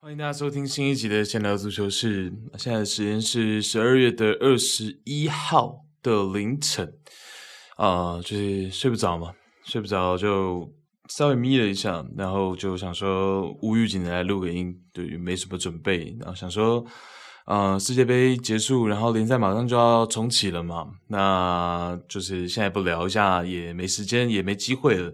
欢迎大家收听新一集的闲聊足球室。现在的时间是十二月的二十一号的凌晨，啊、就是睡不着嘛，睡不着就稍微眯了一下，然后就想说无预警的来录个音，对，没什么准备，然后想说，呃，世界杯结束，然后联赛马上就要重启了嘛，那就是现在不聊一下也没时间，也没机会了。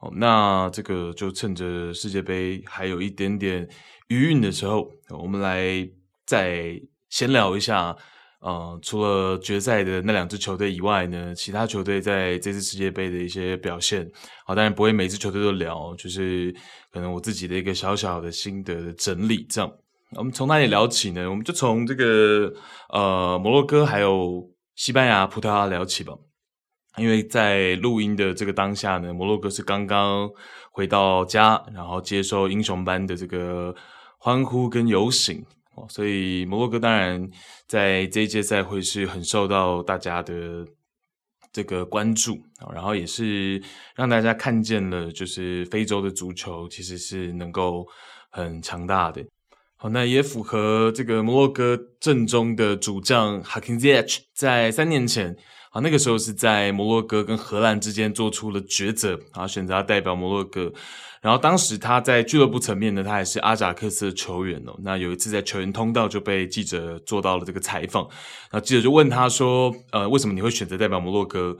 哦，那这个就趁着世界杯还有一点点。余韵的时候，我们来再闲聊一下。呃，除了决赛的那两支球队以外呢，其他球队在这次世界杯的一些表现，好，当然不会每支球队都聊，就是可能我自己的一个小小的心得的整理。这样，我们从哪里聊起呢？我们就从这个呃摩洛哥还有西班牙、葡萄牙聊起吧。因为在录音的这个当下呢，摩洛哥是刚刚回到家，然后接受英雄般的这个。欢呼跟游行哦，所以摩洛哥当然在这一届赛会是很受到大家的这个关注，然后也是让大家看见了，就是非洲的足球其实是能够很强大的。好，那也符合这个摩洛哥正宗的主将 h a k i m z i c h 在三年前。啊，那个时候是在摩洛哥跟荷兰之间做出了抉择，啊选择代表摩洛哥。然后当时他在俱乐部层面呢，他还是阿贾克斯的球员哦。那有一次在球员通道就被记者做到了这个采访，那记者就问他说：“呃，为什么你会选择代表摩洛哥？”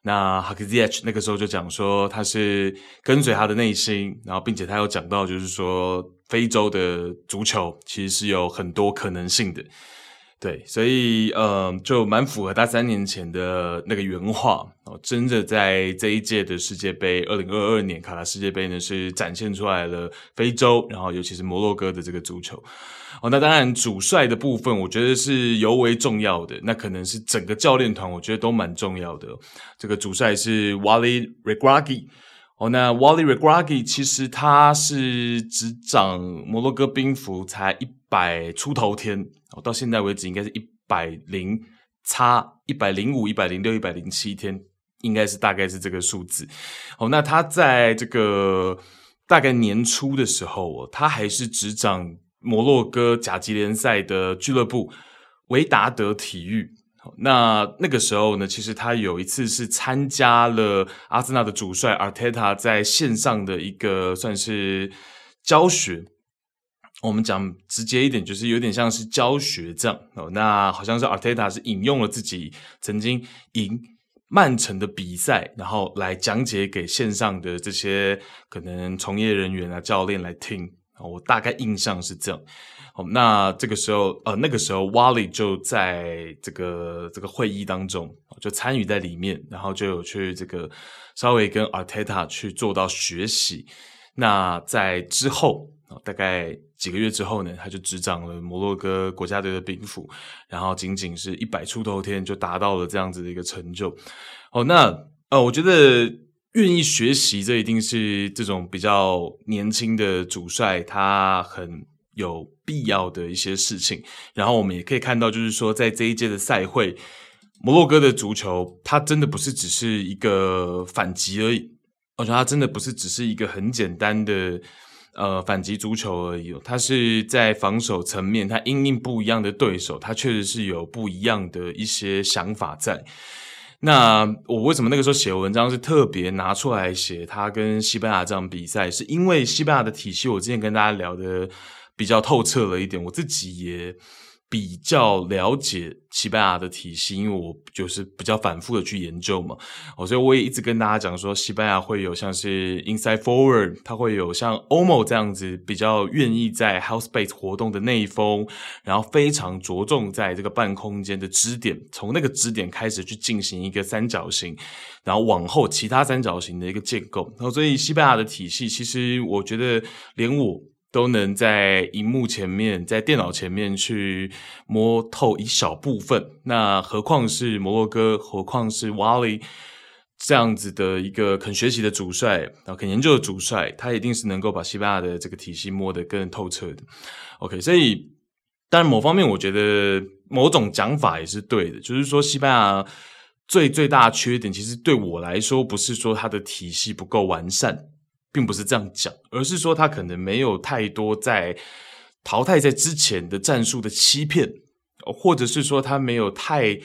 那 h a k i z h 那个时候就讲说，他是跟随他的内心，然后并且他有讲到，就是说非洲的足球其实是有很多可能性的。对，所以呃，就蛮符合他三年前的那个原话哦。真的在这一届的世界杯，二零二二年卡塔世界杯呢，是展现出来了非洲，然后尤其是摩洛哥的这个足球哦。那当然，主帅的部分，我觉得是尤为重要的。那可能是整个教练团，我觉得都蛮重要的。这个主帅是 Walid Regragui 哦。那 Wally Regragi 其实他是执掌摩洛哥兵符才一百出头天。哦，到现在为止应该是一百零差一百零五、一百零六、一百零七天，应该是大概是这个数字。哦，那他在这个大概年初的时候，哦，他还是执掌摩洛哥甲级联赛的俱乐部维达德体育。那那个时候呢，其实他有一次是参加了阿森纳的主帅阿特塔在线上的一个算是教学。我们讲直接一点，就是有点像是教学这样哦。那好像是阿特塔是引用了自己曾经赢曼城的比赛，然后来讲解给线上的这些可能从业人员啊、教练来听。我大概印象是这样。哦，那这个时候呃，那个时候 Wally 就在这个这个会议当中就参与在里面，然后就有去这个稍微跟阿特塔去做到学习。那在之后。大概几个月之后呢，他就执掌了摩洛哥国家队的兵符，然后仅仅是一百出头天就达到了这样子的一个成就。哦，那呃，我觉得愿意学习，这一定是这种比较年轻的主帅他很有必要的一些事情。然后我们也可以看到，就是说在这一届的赛会，摩洛哥的足球，它真的不是只是一个反击而已，我觉得它真的不是只是一个很简单的。呃，反击足球而已。它是在防守层面，它因应不一样的对手，它确实是有不一样的一些想法在。那我为什么那个时候写文章是特别拿出来写他跟西班牙这场比赛，是因为西班牙的体系，我之前跟大家聊的比较透彻了一点，我自己也。比较了解西班牙的体系，因为我就是比较反复的去研究嘛，哦，所以我也一直跟大家讲说，西班牙会有像是 inside forward，它会有像 OMO 这样子比较愿意在 half space 活动的内锋，然后非常着重在这个半空间的支点，从那个支点开始去进行一个三角形，然后往后其他三角形的一个建构，然后所以西班牙的体系，其实我觉得连我。都能在荧幕前面，在电脑前面去摸透一小部分，那何况是摩洛哥，何况是瓦里这样子的一个肯学习的主帅，然后肯研究的主帅，他一定是能够把西班牙的这个体系摸得更透彻的。OK，所以当然某方面我觉得某种讲法也是对的，就是说西班牙最最大的缺点，其实对我来说不是说它的体系不够完善，并不是这样讲，而是说他可能没有太多在淘汰在之前的战术的欺骗，或者是说他没有太。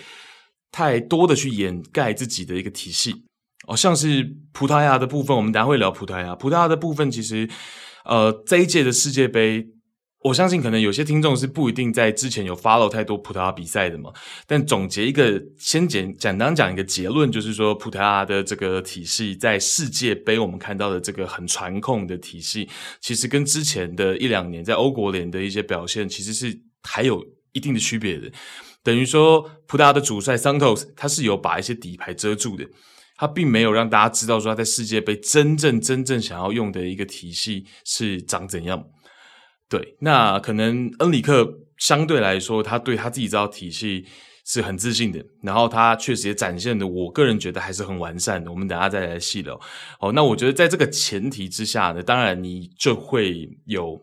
太多的去掩盖自己的一个体系，哦，像是葡萄牙的部分，我们等下会聊葡萄牙。葡萄牙的部分其实，呃，这一届的世界杯，我相信可能有些听众是不一定在之前有 follow 太多葡萄牙比赛的嘛。但总结一个，先简简单讲一个结论，就是说葡萄牙的这个体系在世界杯我们看到的这个很传控的体系，其实跟之前的一两年在欧国联的一些表现，其实是还有一定的区别的。等于说，葡萄牙的主帅 Santos 他是有把一些底牌遮住的，他并没有让大家知道说他在世界杯真正真正想要用的一个体系是长怎样。对，那可能恩里克相对来说，他对他自己这套体系是很自信的，然后他确实也展现的，我个人觉得还是很完善的。我们等下再来细聊。好，那我觉得在这个前提之下呢，当然你就会有。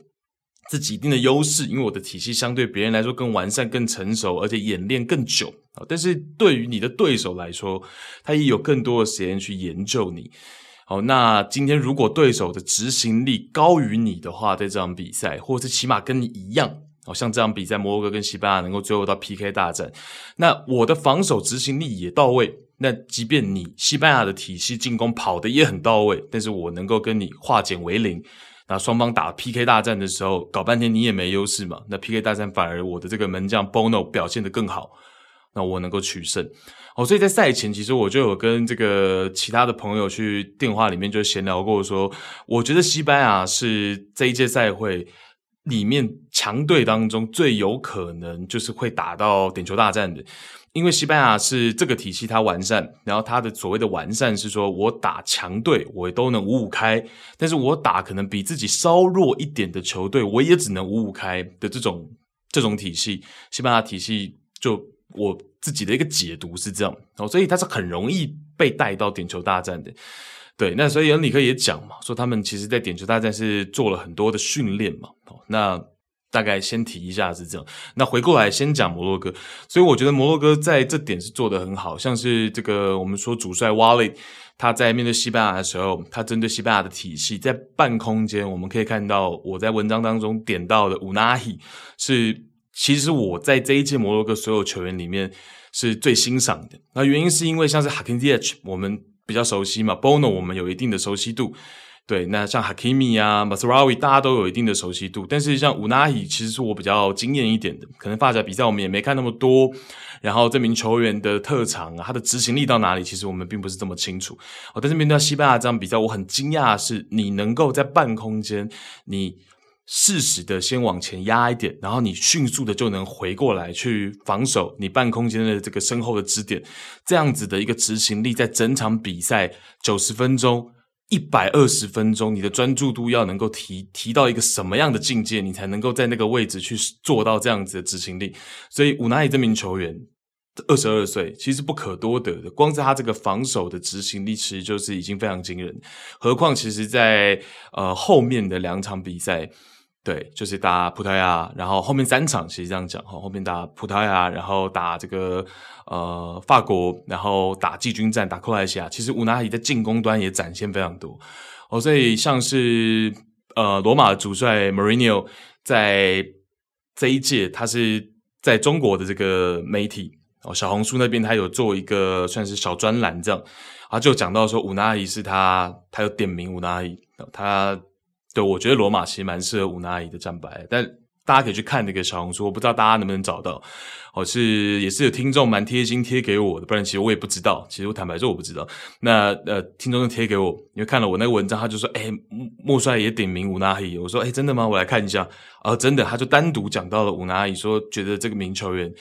自己一定的优势，因为我的体系相对别人来说更完善、更成熟，而且演练更久。但是对于你的对手来说，他也有更多的时间去研究你。好，那今天如果对手的执行力高于你的话，在这场比赛，或者是起码跟你一样，好像这场比赛摩洛哥跟西班牙能够最后到 PK 大战，那我的防守执行力也到位，那即便你西班牙的体系进攻跑得也很到位，但是我能够跟你化简为零。那双方打 PK 大战的时候，搞半天你也没优势嘛。那 PK 大战反而我的这个门将 Bono 表现得更好，那我能够取胜。哦，所以在赛前其实我就有跟这个其他的朋友去电话里面就闲聊过，说我觉得西班牙是这一届赛会里面强队当中最有可能就是会打到点球大战的。因为西班牙是这个体系，它完善，然后它的所谓的完善是说，我打强队我都能五五开，但是我打可能比自己稍弱一点的球队，我也只能五五开的这种这种体系。西班牙体系就我自己的一个解读是这样，哦，所以他是很容易被带到点球大战的。对，那所以恩里克也讲嘛，说他们其实在点球大战是做了很多的训练嘛，哦，那。大概先提一下是这样，那回过来先讲摩洛哥，所以我觉得摩洛哥在这点是做得很好，像是这个我们说主帅瓦雷，他在面对西班牙的时候，他针对西班牙的体系，在半空间我们可以看到，我在文章当中点到的乌纳希是，其实我在这一届摩洛哥所有球员里面是最欣赏的，那原因是因为像是哈金迪奇，我们比较熟悉嘛，Bono 我们有一定的熟悉度。对，那像哈基米啊、马斯拉维，大家都有一定的熟悉度。但是像乌纳伊，其实是我比较惊艳一点的。可能发甲比赛我们也没看那么多，然后这名球员的特长啊，他的执行力到哪里，其实我们并不是这么清楚。哦，但是面对西班牙这场比赛，我很惊讶的是，你能够在半空间，你适时的先往前压一点，然后你迅速的就能回过来去防守你半空间的这个身后的支点，这样子的一个执行力，在整场比赛九十分钟。一百二十分钟，你的专注度要能够提提到一个什么样的境界，你才能够在那个位置去做到这样子的执行力？所以，武纳伊这名球员二十二岁，其实不可多得的。光是他这个防守的执行力，其实就是已经非常惊人。何况，其实在呃后面的两场比赛。对，就是打葡萄牙，然后后面三场其实这样讲哈，后面打葡萄牙，然后打这个呃法国，然后打季军战打克罗埃西亚，其实乌纳伊在进攻端也展现非常多哦，所以像是呃罗马主帅 morino 在这一届，他是在中国的这个媒体哦小红书那边，他有做一个算是小专栏这样，他就讲到说乌纳伊是他，他有点名乌纳伊，他。对，我觉得罗马其实蛮适合乌纳伊的战白，但大家可以去看那个小红书，我不知道大家能不能找到。哦，是也是有听众蛮贴心贴给我的，不然其实我也不知道。其实我坦白说我不知道。那呃，听众就贴给我，因为看了我那个文章，他就说：“哎，莫帅也点名乌纳伊。”我说：“哎，真的吗？我来看一下。”啊，真的，他就单独讲到了乌纳伊，说觉得这个名球员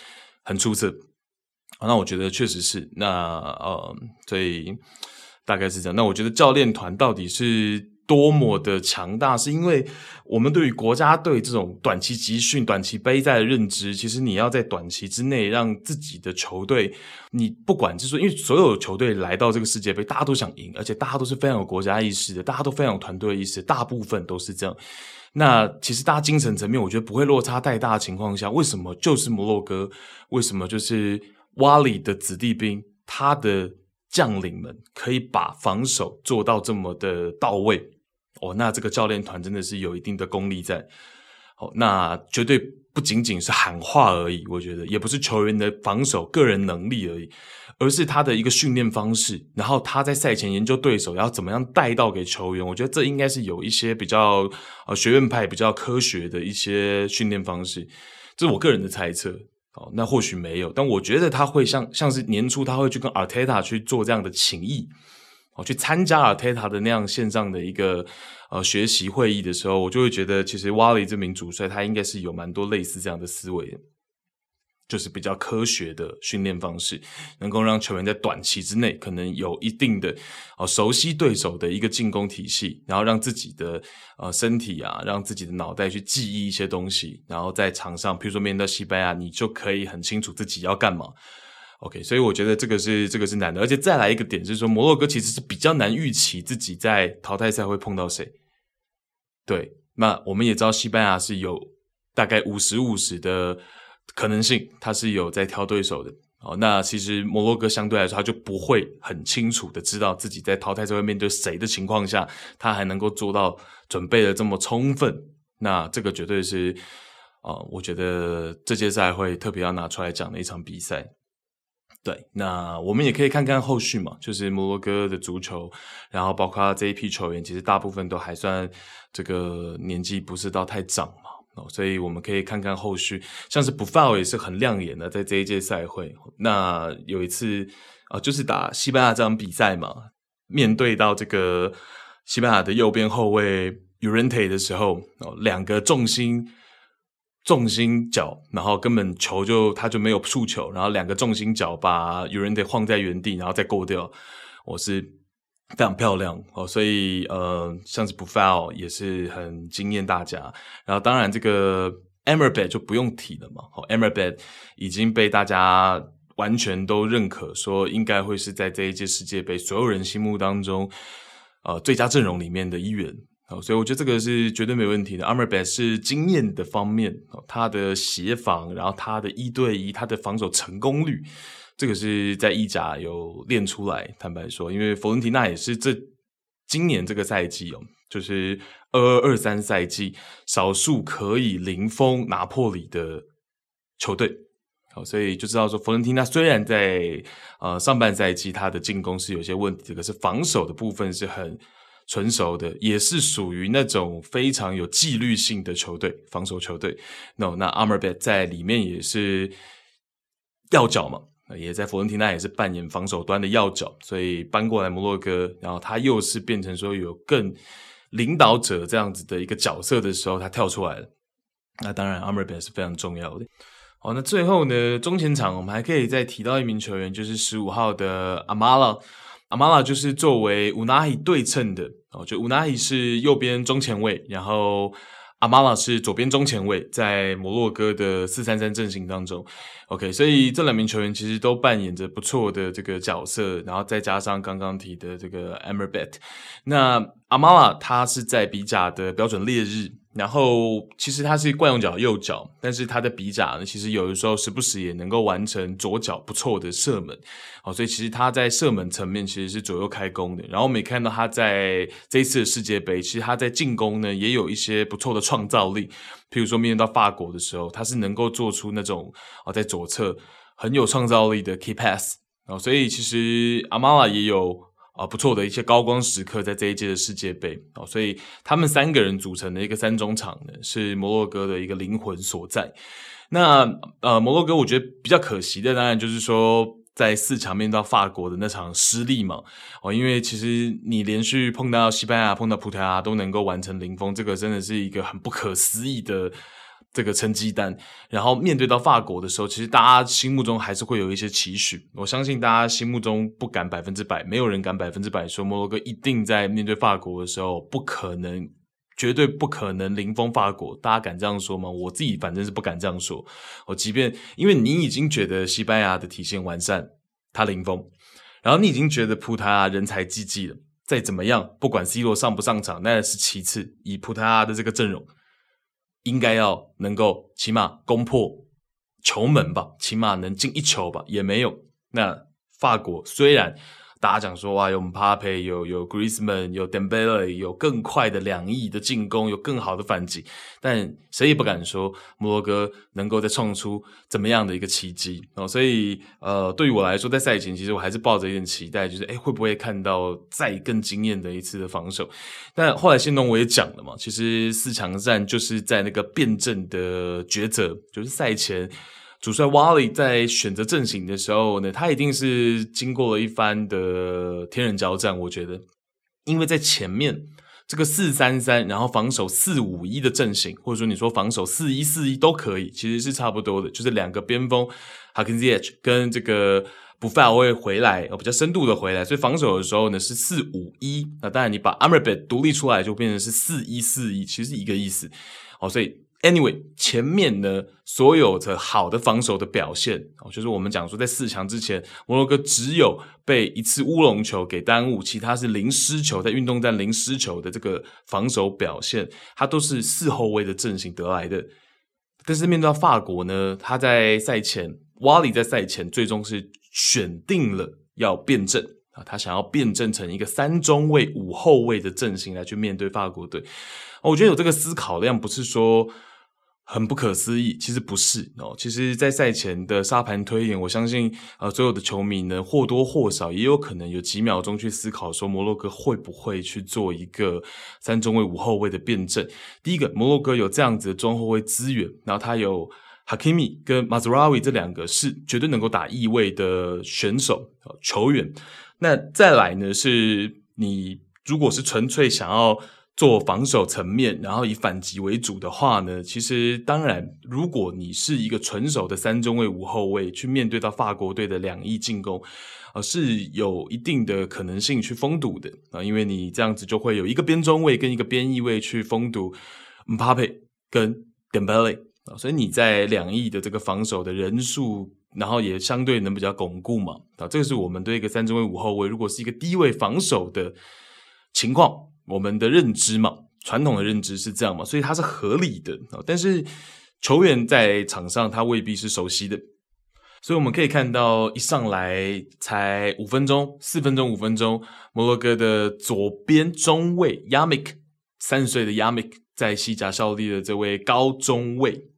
很出色。那我觉得确实是。那呃，所以大概是这样。那我觉得教练团到底是。多么的强大，是因为我们对于国家队这种短期集训、短期备赛的认知，其实你要在短期之内让自己的球队，你不管就是说，因为所有球队来到这个世界杯，大家都想赢，而且大家都是非常有国家意识的，大家都非常有团队意识，大部分都是这样。那其实大家精神层面，我觉得不会落差太大的情况下，为什么就是摩洛哥？为什么就是瓦里的子弟兵，他的将领们可以把防守做到这么的到位？哦，那这个教练团真的是有一定的功力在。哦，那绝对不仅仅是喊话而已，我觉得也不是球员的防守个人能力而已。而是他的一个训练方式，然后他在赛前研究对手要怎么样带到给球员，我觉得这应该是有一些比较呃学院派、比较科学的一些训练方式，这是我个人的猜测。哦，那或许没有，但我觉得他会像像是年初他会去跟阿泰塔去做这样的情谊，哦，去参加阿特塔的那样线上的一个呃学习会议的时候，我就会觉得其实瓦里这名主帅他应该是有蛮多类似这样的思维。就是比较科学的训练方式，能够让球员在短期之内可能有一定的哦熟悉对手的一个进攻体系，然后让自己的呃身体啊，让自己的脑袋去记忆一些东西，然后在场上，比如说面对西班牙，你就可以很清楚自己要干嘛。OK，所以我觉得这个是这个是难的，而且再来一个点就是说，摩洛哥其实是比较难预期自己在淘汰赛会碰到谁。对，那我们也知道西班牙是有大概五十五十的。可能性，他是有在挑对手的哦。那其实摩洛哥相对来说，他就不会很清楚的知道自己在淘汰赛会面对谁的情况下，他还能够做到准备的这么充分。那这个绝对是啊、我觉得这届赛会特别要拿出来讲的一场比赛。对，那我们也可以看看后续嘛，就是摩洛哥的足球，然后包括这一批球员，其实大部分都还算这个年纪不是到太长嘛。哦所以我们可以看看后续，像是 Buffon 也是很亮眼的，在这一届赛会。那有一次啊、就是打西班牙这场比赛嘛，面对到这个西班牙的右边后卫 Llorente 的时候，哦，两个重心重心脚，然后根本球就他就没有触球，然后两个重心脚把有人得晃在原地，然后再过掉，我是。非常漂亮哦，所以呃，像是 Buffon 也是很惊艳大家。然后当然这个 Amrabat 就不用提了嘛，哦，Amrabat 已经被大家完全都认可，说应该会是在这一届世界杯所有人心目当中呃最佳阵容里面的一员哦，所以我觉得这个是绝对没问题的。a r m o r b a t 是经验的方面，他的协防，然后他的一对一，他的防守成功率。这个是在意甲有练出来，坦白说，因为佛伦提纳也是这今年这个赛季哦，就是二二二三赛季少数可以零封拿破里的球队，好，所以就知道说佛伦提纳虽然在呃上半赛季他的进攻是有些问题，可是防守的部分是很纯熟的，也是属于那种非常有纪律性的球队，防守球队。那那阿莫贝在里面也是要角嘛。也在佛伦提纳也是扮演防守端的要角，所以搬过来摩洛哥，然后他又是变成说有更领导者这样子的一个角色的时候，他跳出来了。那当然，Amrabat 是非常重要的。好，那最后呢，中前场我们还可以再提到一名球员，就是十五号的阿玛拉。就是作为 Unai 对称的哦，就 Unai 是右边中前卫，然后。阿马拉是左边中前卫，在摩洛哥的四三三阵型当中，OK，所以这两名球员其实都扮演着不错的这个角色，然后再加上刚刚提的这个 Amrabat，那阿马拉他是在比甲的标准烈日。然后其实他是惯用脚右脚，但是他的比甲呢，其实有的时候时不时也能够完成左脚不错的射门，好，所以其实他在射门层面其实是左右开弓的。然后我们也看到他在这一次的世界杯，其实他在进攻呢也有一些不错的创造力，譬如说面对到法国的时候，他是能够做出那种啊在左侧很有创造力的 key pass，啊，所以其实阿玛拉也有。啊，不错的一些高光时刻在这一届的世界杯啊，所以他们三个人组成的一个三中场呢，是摩洛哥的一个灵魂所在。那呃，摩洛哥我觉得比较可惜的，当然就是说在四强面到法国的那场失利嘛哦，因为其实你连续碰到西班牙、碰到葡萄牙都能够完成零封，这个真的是一个很不可思议的这个成绩单，然后面对到法国的时候，其实大家心目中还是会有一些期许。我相信大家心目中不敢百分之百，没有人敢百分之百说摩洛哥一定在面对法国的时候不可能，绝对不可能零封法国。大家敢这样说吗？我自己反正是不敢这样说。我即便因为你已经觉得西班牙的体系完善，他零封，然后你已经觉得葡萄牙人才济济了，再怎么样，不管 C 罗上不上场，那是其次。以葡萄牙的这个阵容。应该要能够起码攻破球门吧，起码能进一球吧，也没有。那法国虽然。大家讲说哇，有 Mbappe，有有 Griezmann，有 Dembele，有更快的两翼的进攻，有更好的反击，但谁也不敢说摩洛哥能够再创出怎么样的一个奇迹哦。所以呃，对于我来说，在赛前其实我还是抱着一点期待，就是诶会不会看到再更惊艳的一次的防守？但后来信东我也讲了嘛，其实四强战就是在那个辩证的抉择，就是赛前。主帅瓦里在选择阵型的时候呢，他一定是经过了一番的天人交战。我觉得，因为在前面这个四三三，然后防守四五一的阵型，或者说你说防守四一四一都可以，其实是差不多的。就是两个边锋，Hakim Ziyech 跟这个 Boufal 会回来，比较深度的回来，所以防守的时候呢是四五一。那当然，你把 Amrabat 独立出来，就变成是四一四一，其实一个意思。哦，所以。Anyway，前面呢，所有的好的防守的表现哦，就是我们讲说，在四强之前，摩洛哥只有被一次乌龙球给耽误，其他是零失球，在运动战零失球的这个防守表现，它都是四后卫的阵型得来的。但是面对到法国呢，他在赛前，瓦里在赛前最终是选定了要变阵他想要变阵成一个三中卫五后卫的阵型来去面对法国队。我觉得有这个思考量，不是说。很不可思议，其实不是哦。其实，在赛前的沙盘推演，我相信，呃，所有的球迷呢，或多或少也有可能有几秒钟去思考，说摩洛哥会不会去做一个三中卫五后卫的变阵。第一个，摩洛哥有这样子的中后卫资源，然后他有 Hakimi 跟 Mazraoui 这两个是绝对能够打翼位的选手球员。那再来呢，是你如果是纯粹想要。做防守层面，然后以反击为主的话呢，其实当然，如果你是一个纯手的三中卫五后卫，去面对到法国队的两翼进攻，呃，是有一定的可能性去封堵的啊，因为你这样子就会有一个边中卫跟一个边翼位去封堵 Pape 跟 Dembele 啊，所以你在两翼的这个防守的人数，然后也相对能比较巩固嘛啊，这个是我们对一个三中卫五后卫，如果是一个低位防守的情况。我们的认知嘛，传统的认知是这样嘛，所以它是合理的啊。但是球员在场上他未必是熟悉的，所以我们可以看到一上来才五分钟、四分钟、五分钟，摩洛哥的左边中卫 Yamik，三十岁的 Yamik 在西甲效力的这位高中卫。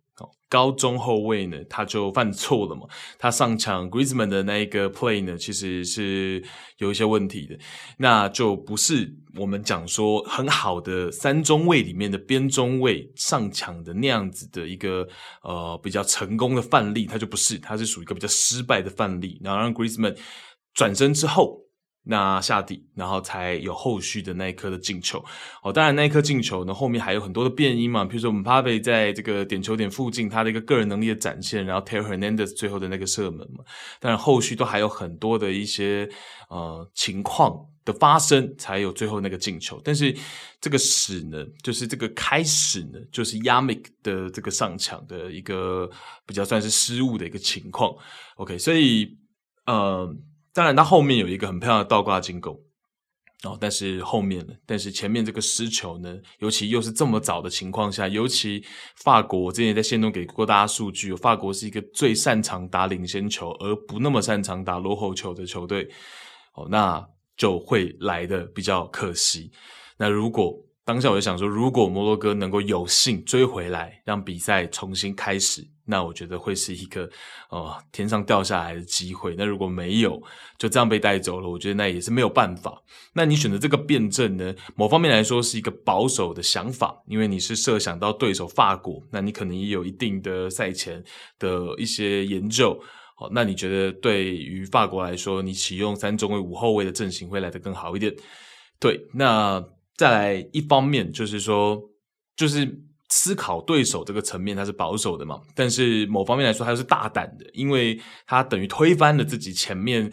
高中后卫呢，他就犯错了嘛。他上抢 Griezmann 的那一个 play 呢，其实是有一些问题的。那就不是我们讲说很好的三中卫里面的边中卫上抢的那样子的一个呃比较成功的范例，他就不是，他是属于一个比较失败的范例。然后让 Griezmann 转身之后。那下底，然后才有后续的那一颗的进球。哦，当然那一颗进球呢，后面还有很多的变因嘛，比如说我们 Mbappe 在这个点球点附近他的一个个人能力的展现，然后 Theo Hernandez 最后的那个射门嘛。当然后续都还有很多的一些呃情况的发生，才有最后那个进球。但是这个始呢，就是这个开始呢，就是 Yamik 的这个上抢的一个比较算是失误的一个情况。OK，所以呃。当然，他后面有一个很漂亮的倒挂进攻，哦，但是后面呢？但是前面这个失球呢？尤其又是这么早的情况下，尤其法国，我之前在线中给过大家数据，法国是一个最擅长打领先球，而不那么擅长打落后球的球队，哦，那就会来的比较可惜。那如果当下我就想说，如果摩洛哥能够有幸追回来，让比赛重新开始。那我觉得会是一个呃天上掉下来的机会。那如果没有就这样被带走了，我觉得那也是没有办法。那你选择这个辩证呢？某方面来说是一个保守的想法，因为你是设想到对手法国，那你可能也有一定的赛前的一些研究。好，那你觉得对于法国来说，你启用三中卫五后卫的阵型会来得更好一点？对，那再来一方面就是说，就是。思考对手这个层面，他是保守的嘛，但是某方面来说，他又是大胆的，因为他等于推翻了自己前面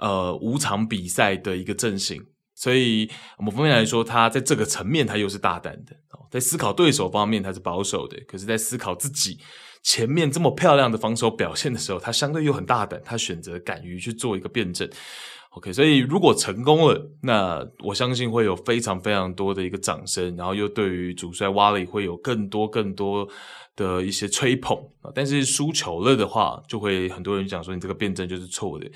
呃五场比赛的一个阵型，所以某方面来说，他在这个层面他又是大胆的。在思考对手方面，他是保守的，可是，在思考自己前面这么漂亮的防守表现的时候，他相对又很大胆，他选择敢于去做一个辩证。OK，所以如果成功了，那我相信会有非常非常多的一个掌声，然后又对于主帅瓦里会有更多更多的一些吹捧。但是输球了的话，就会很多人讲说你这个辩证就是错的。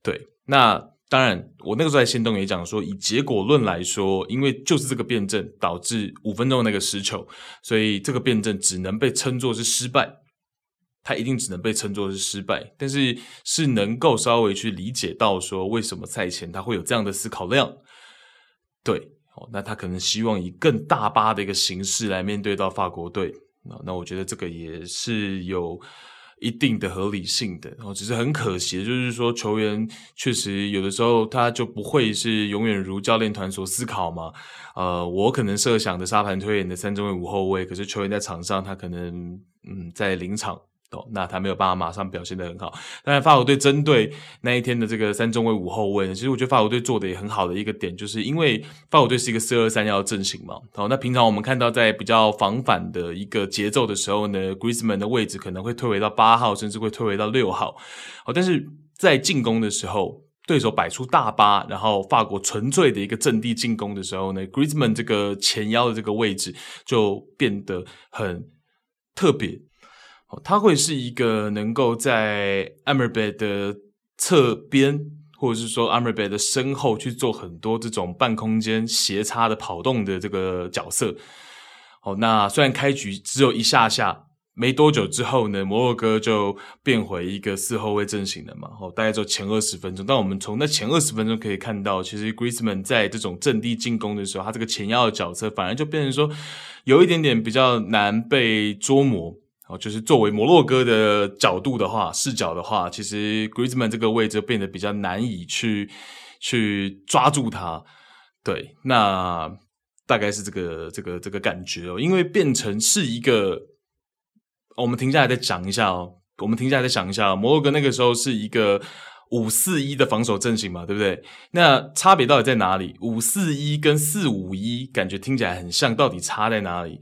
对，那当然我那个时候在限动也讲说，以结果论来说，因为就是这个辩证导致五分钟那个失球，所以这个辩证只能被称作是失败。他一定只能被称作是失败，但是是能够稍微去理解到说为什么赛前他会有这样的思考量，对，哦，那他可能希望以更大巴的一个形式来面对到法国队，那那我觉得这个也是有一定的合理性的，然后只是很可惜就是说球员确实有的时候他就不会是永远如教练团所思考嘛，呃，我可能设想的沙盘推演的三中卫五后卫，可是球员在场上他可能嗯在临场。哦，那他没有办法马上表现得很好。当然，法国队针对那一天的这个三中卫五后卫，其实我觉得法国队做的也很好的一个点，就是因为法国队是一个四二三幺阵型嘛。好，那平常我们看到在比较防反的一个节奏的时候呢，Griezmann 的位置可能会退回到八号，甚至会退回到六号。好，但是在进攻的时候，对手摆出大巴，然后法国纯粹的一个阵地进攻的时候呢，Griezmann 这个前腰的这个位置就变得很特别。他会是一个能够在 a m r b e t 的侧边，或者是说 a m r b e t 的身后去做很多这种半空间斜插的跑动的这个角色。好，那虽然开局只有一下下，没多久之后呢，摩洛哥就变回一个四后卫阵型了嘛。哦，大概就前二十分钟，但我们从那前二十分钟可以看到，其实 Griezmann 在这种阵地进攻的时候，他这个前腰的角色反而就变成说有一点点比较难被捉摸。哦，就是作为摩洛哥的角度的话，视角的话，其实 Griezmann 这个位置变得比较难以去去抓住他。对，那大概是这个这个这个感觉哦，因为变成是一个，我们停下来再讲一下哦，我们停下来再想一下，摩洛哥那个时候是一个五四一的防守阵型嘛，对不对？那差别到底在哪里？五四一跟四五一感觉听起来很像，到底差在哪里？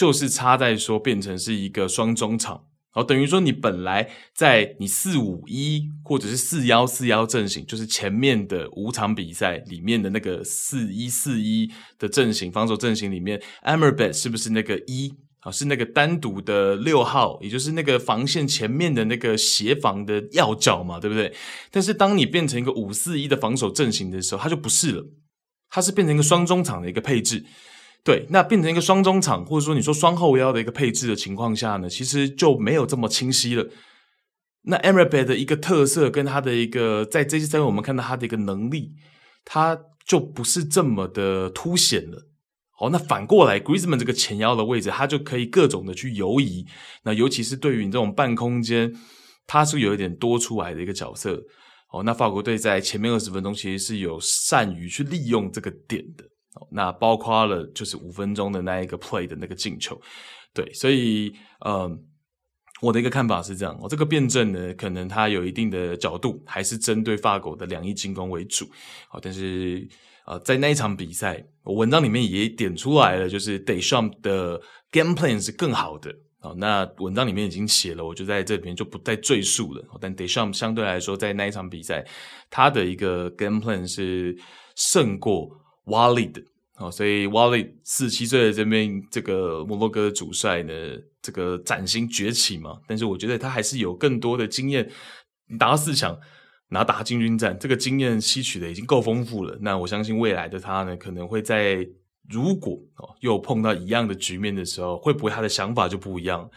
就是差在说变成是一个双中场，好，等于说你本来在你四五一或者是四幺四幺阵型，就是前面的五场比赛里面的那个四一四一的阵型，防守阵型里面，Amrabat 是不是那个一啊？是那个单独的六号，也就是那个防线前面的那个协防的要角嘛，对不对？但是当你变成一个五四一的防守阵型的时候，它就不是了，它是变成一个双中场的一个配置。对，那变成一个双中场，或者说你说双后腰的一个配置的情况下呢，其实就没有这么清晰了。那 Amrabat 的一个特色跟他的一个在这些赛我们看到他的一个能力，他就不是这么的凸显了。好，那反过来，Griezmann 这个前腰的位置，他就可以各种的去游移。那尤其是对于你这种半空间，他是有一点多出来的一个角色。哦，那法国队在前面二十分钟其实是有善于去利用这个点的。那包括了就是五分钟的那一个 play 的那个进球，对，所以呃，我的一个看法是这样，我这个辩证呢，可能它有一定的角度，还是针对法国的两翼进攻为主，好，但是呃，在那一场比赛，我文章里面也点出来了，就是 d e s h a m 的 game plan 是更好的，好，那文章里面已经写了，我就在这里面就不再赘述了，但 d e s h a m 相对来说在那一场比赛，他的一个 game plan 是胜过。Wally 的，哦，所以 Wally 四七岁的这边这个摩洛哥的主帅呢，这个崭新崛起嘛，但是我觉得他还是有更多的经验，打到四强，拿打进军战，这个经验吸取的已经够丰富了。那我相信未来的他呢，可能会在如果哦又碰到一样的局面的时候，会不会他的想法就不一样？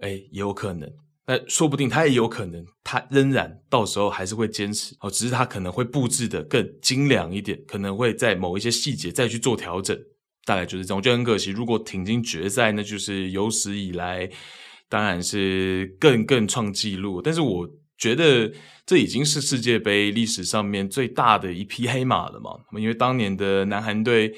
哎，也有可能。那说不定他也有可能，他仍然到时候还是会坚持哦，只是他可能会布置的更精良一点，可能会在某一些细节再去做调整，大概就是这样。我觉得很可惜，如果挺进决赛，那就是有史以来当然是更更创纪录。但是我觉得这已经是世界杯历史上面最大的一匹黑马了嘛，因为当年的南韩队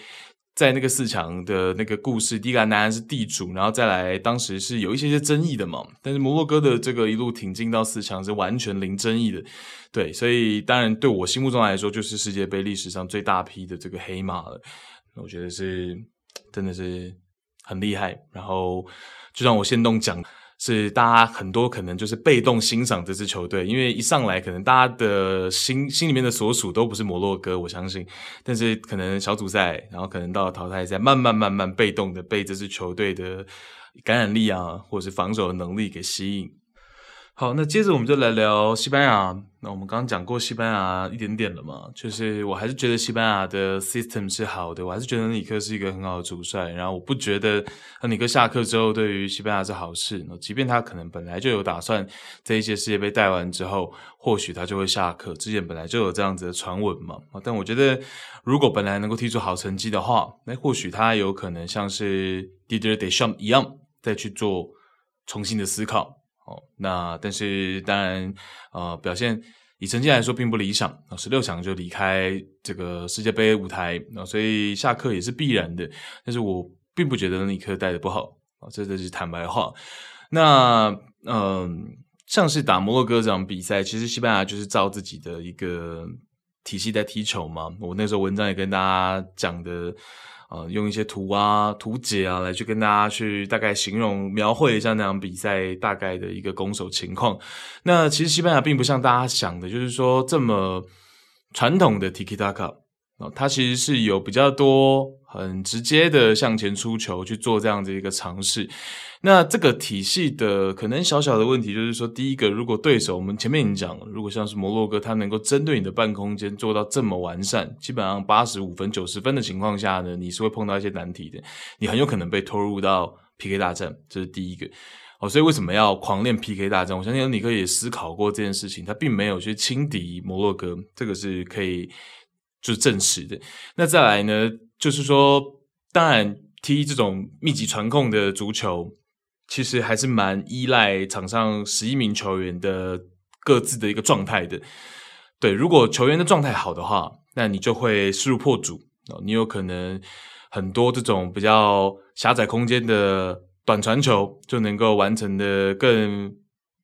在那个四强的那个故事，第一个男篮是地主，然后再来当时是有一些些争议的嘛。但是摩洛哥的这个一路挺进到四强是完全零争议的，对，所以当然对我心目中来说，就是世界杯历史上最大批的这个黑马了。我觉得是真的是很厉害。然后就让我先动讲。是大家很多可能就是被动欣赏这支球队，因为一上来可能大家的心心里面的所属都不是摩洛哥，我相信。但是可能小组赛，然后可能到淘汰赛，慢慢慢慢被动的被这支球队的感染力啊，或者是防守的能力给吸引。好，那接着我们就来聊西班牙。那我们刚刚讲过西班牙一点点了嘛，就是我还是觉得西班牙的 system 是好的，我还是觉得恩里克是一个很好的主帅。然后我不觉得恩里克下课之后对于西班牙是好事。那即便他可能本来就有打算这一届世界杯带完之后，或许他就会下课。之前本来就有这样子的传闻嘛。但我觉得如果本来能够踢出好成绩的话，那或许他有可能像是 Didier Deschamps 一样，再去做重新的思考。哦，那但是当然，呃，表现以成绩来说并不理想啊，十六强就离开这个世界杯舞台，那所以下课也是必然的。但是我并不觉得恩里克带的不好啊，这这是坦白话。那嗯、呃，像是打摩洛哥这场比赛，其实西班牙就是照自己的一个体系在踢球嘛。我那时候文章也跟大家讲的。呃，用一些图啊、图解啊，来去跟大家去大概形容、描绘一下那场比赛大概的一个攻守情况。那其实西班牙并不像大家想的，就是说这么传统的 Tiki Taka。哦，它其实是有比较多很直接的向前出球去做这样的一个尝试。那这个体系的可能小小的问题就是说，第一个，如果对手我们前面已经讲了，如果像是摩洛哥，他能够针对你的半空间做到这么完善，基本上八十五分、九十分的情况下呢，你是会碰到一些难题的，你很有可能被拖入到 PK 大战，这是第一个。哦，所以为什么要狂练 PK 大战？我相信恩里克也思考过这件事情，他并没有去轻敌摩洛哥，这个是可以。就是证实的。那再来呢？就是说，当然踢这种密集传控的足球，其实还是蛮依赖场上十一名球员的各自的一个状态的。对，如果球员的状态好的话，那你就会势如破竹。你有可能很多这种比较狭窄空间的短传球就能够完成的更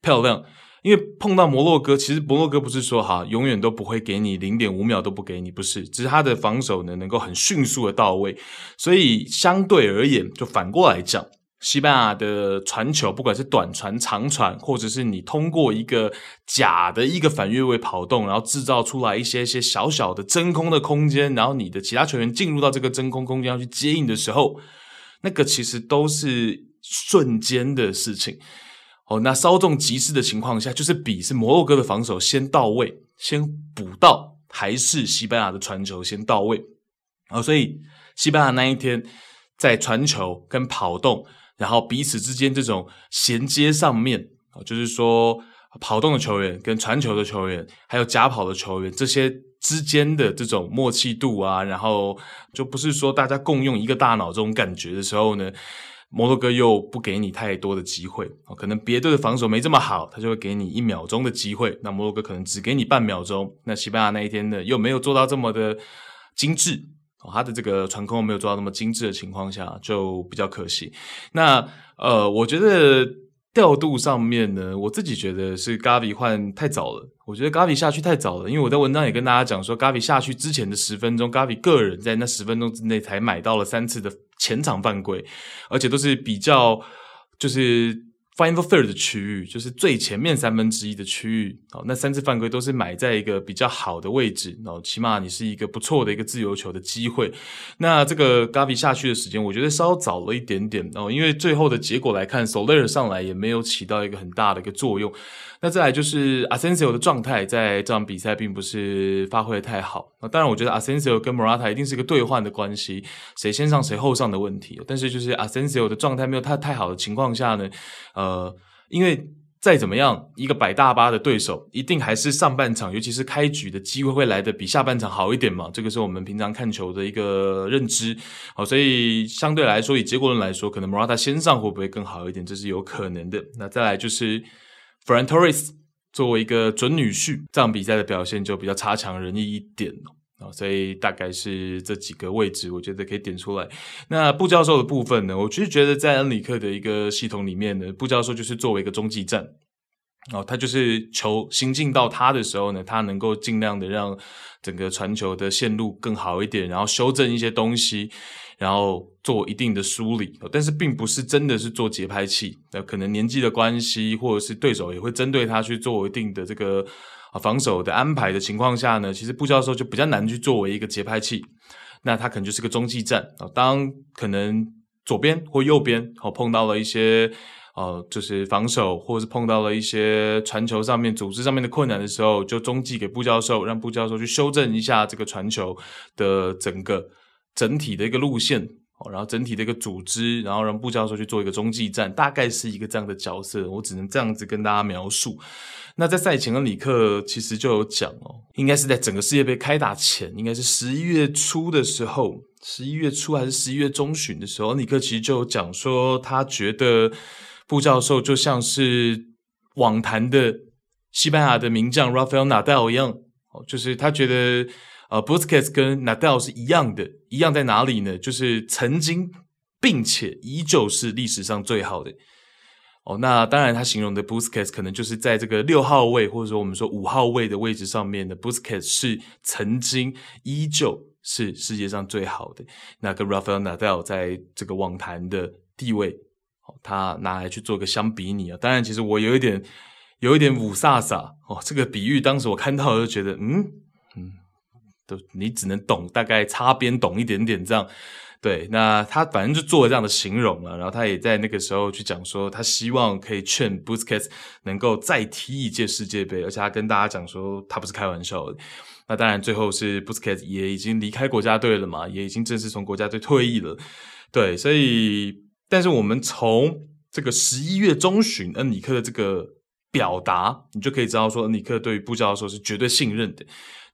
漂亮。因为碰到摩洛哥，其实摩洛哥不是说哈永远都不会给你零点五秒都不给你，不是，只是他的防守呢能够很迅速的到位，所以相对而言，就反过来讲，西班牙的传球，不管是短传、长传，或者是你通过一个假的一个反越位跑动，然后制造出来一些一些小小的真空的空间，然后你的其他球员进入到这个真空空间要去接应的时候，那个其实都是瞬间的事情。哦，那稍纵即逝的情况下，就是比是摩洛哥的防守先到位，先补到，还是西班牙的传球先到位？哦，所以西班牙那一天在传球跟跑动，然后彼此之间这种衔接上面，哦，就是说跑动的球员跟传球的球员，还有假跑的球员这些之间的这种默契度啊，然后就不是说大家共用一个大脑这种感觉的时候呢。摩洛哥又不给你太多的机会，可能别队的防守没这么好，他就会给你一秒钟的机会。那摩洛哥可能只给你半秒钟。那西班牙那一天呢，又没有做到这么的精致哦，他的这个传控没有做到那么精致的情况下，就比较可惜。那呃，我觉得调度上面呢，我自己觉得是 Gavi 换太早了。我觉得 Gavi 下去太早了，因为我在文章也跟大家讲说，Gavi 下去之前的十分钟，Gavi 个人在那十分钟之内才买到了三次的。前场犯规，而且都是比较就是 final third 的区域，就是最前面三分之一的区域。哦，那三次犯规都是买在一个比较好的位置，然后起码你是一个不错的一个自由球的机会。那这个 Gavi 下去的时间，我觉得稍早了一点点哦，因为最后的结果来看，Soler 上来也没有起到一个很大的一个作用。那再来就是 Asensio 的状态，在这场比赛并不是发挥的太好。那当然，我觉得 Asensio 跟 Morata 一定是一个兑换的关系，谁先上谁后上的问题。但是就是 Asensio 的状态没有太太好的情况下呢，呃，因为再怎么样，一个摆大巴的对手，一定还是上半场，尤其是开局的机会会来得比下半场好一点嘛。这个是我们平常看球的一个认知。好，所以相对来说，以结果论来说，可能 Morata 先上会不会更好一点，这是有可能的。那再来就是。Ferran Torres 作为一个准女婿，这场比赛的表现就比较差强人意一点啊，所以大概是这几个位置，我觉得可以点出来。那布教授的部分呢，我其实觉得在恩里克的一个系统里面呢，布教授就是作为一个中继站。哦，他就是球行进到他的时候呢，他能够尽量的让整个传球的线路更好一点，然后修正一些东西，然后做一定的梳理。但是并不是真的是做节拍器，那可能年纪的关系，或者是对手也会针对他去做一定的这个防守的安排的情况下呢，其实布教授就比较难去作为一个节拍器。那他可能就是个中继站啊，当可能左边或右边哦碰到了一些。呃，就是防守，或者是碰到了一些传球上面、组织上面的困难的时候，就中继给布教授，让布教授去修正一下这个传球的整个整体的一个路线，然后整体的一个组织，然后让布教授去做一个中继站，大概是一个这样的角色，我只能这样子跟大家描述。那在赛前，恩里克其实就有讲哦，应该是在整个世界杯开打前，应该是十一月初的时候，十一月初还是十一月中旬的时候，恩里克其实就有讲说，他觉得。布教授就像是网坛的西班牙的名将 Rafael Nadal 一样，哦，就是他觉得呃，Busquets 跟 Nadal 是一样的，一样在哪里呢？就是曾经并且依旧是历史上最好的。哦，那当然他形容的 Busquets 可能就是在这个六号位或者说我们说五号位的位置上面的 Busquets 是曾经依旧是世界上最好的。那跟 Rafael Nadal 在这个网坛的地位。他拿来去做个相比拟啊，当然，其实我有一点，有一点雾煞煞哦。这个比喻，当时我看到就觉得，嗯嗯，都你只能懂大概擦边懂一点点这样。对，那他反正就做了这样的形容了，然后他也在那个时候去讲说，他希望可以劝 Busquets 能够再踢一届世界杯，而且他跟大家讲说，他不是开玩笑的。那当然，最后是 Busquets 也已经离开国家队了嘛，也已经正式从国家队退役了。对，所以。但是我们从这个十一月中旬恩里克的这个表达，你就可以知道说，恩里克对于布教授是绝对信任的。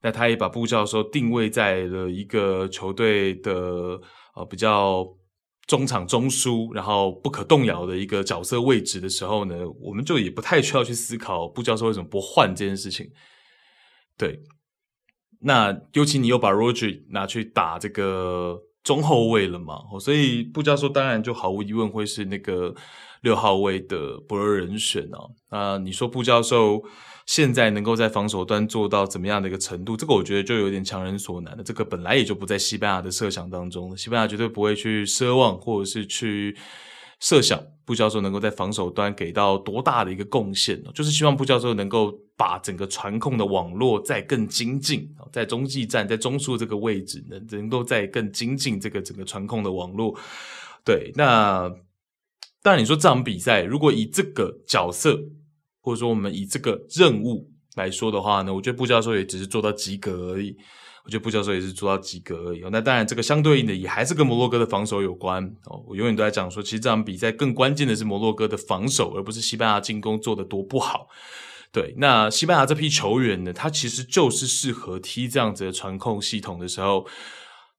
那他也把布教授定位在了一个球队的呃比较中场中枢，然后不可动摇的一个角色位置的时候呢，我们就也不太需要去思考布教授为什么不换这件事情。对，那尤其你又把 Roger 拿去打这个。中后卫了嘛，所以布教授当然就毫无疑问会是那个六号位的不二人选啊。那你说布教授现在能够在防守端做到怎么样的一个程度？这个我觉得就有点强人所难了。这个本来也就不在西班牙的设想当中，西班牙绝对不会去奢望或者是去。设想布教授能够在防守端给到多大的一个贡献呢，就是希望布教授能够把整个传控的网络再更精进，在中继站、在中枢这个位置，能能够再更精进这个整个传控的网络。对，那当然你说这场比赛，如果以这个角色，或者说我们以这个任务来说的话呢，我觉得布教授也只是做到及格而已。我觉得布教授也是做到及格而已。那当然，这个相对应的也还是跟摩洛哥的防守有关哦。我永远都在讲说，其实这场比赛更关键的是摩洛哥的防守，而不是西班牙进攻做的多不好。对，那西班牙这批球员呢，他其实就是适合踢这样子的传控系统的时候，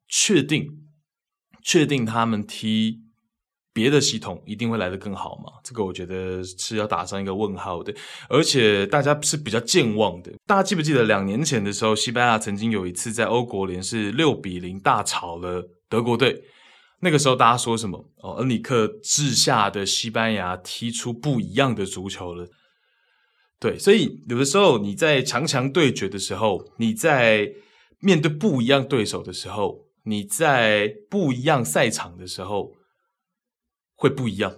确定确定他们踢。别的系统一定会来得更好吗？这个我觉得是要打上一个问号的。而且大家是比较健忘的。大家记不记得两年前的时候，西班牙曾经有一次在欧国联是六比零大炒了德国队。那个时候大家说什么？哦，恩里克治下的西班牙踢出不一样的足球了。对，所以有的时候你在强强对决的时候，你在面对不一样对手的时候，你在不一样赛场的时候。会不一样，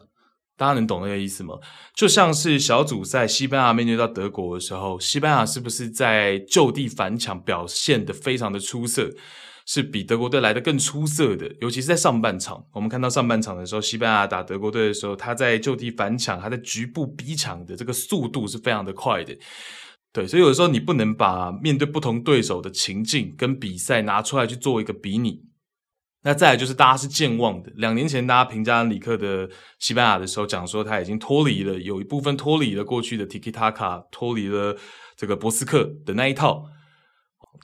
大家能懂那个意思吗？就像是小组赛，西班牙面对到德国的时候，西班牙是不是在就地反抢表现得非常的出色，是比德国队来得更出色的？尤其是在上半场，我们看到上半场的时候，西班牙打德国队的时候，他在就地反抢，他在局部逼抢的这个速度是非常的快的。对，所以有的时候你不能把面对不同对手的情境跟比赛拿出来去做一个比拟。那再来就是大家是健忘的。两年前大家评价里克的西班牙的时候，讲说他已经脱离了，有一部分脱离了过去的 Tiki Taka，脱离了这个博斯克的那一套。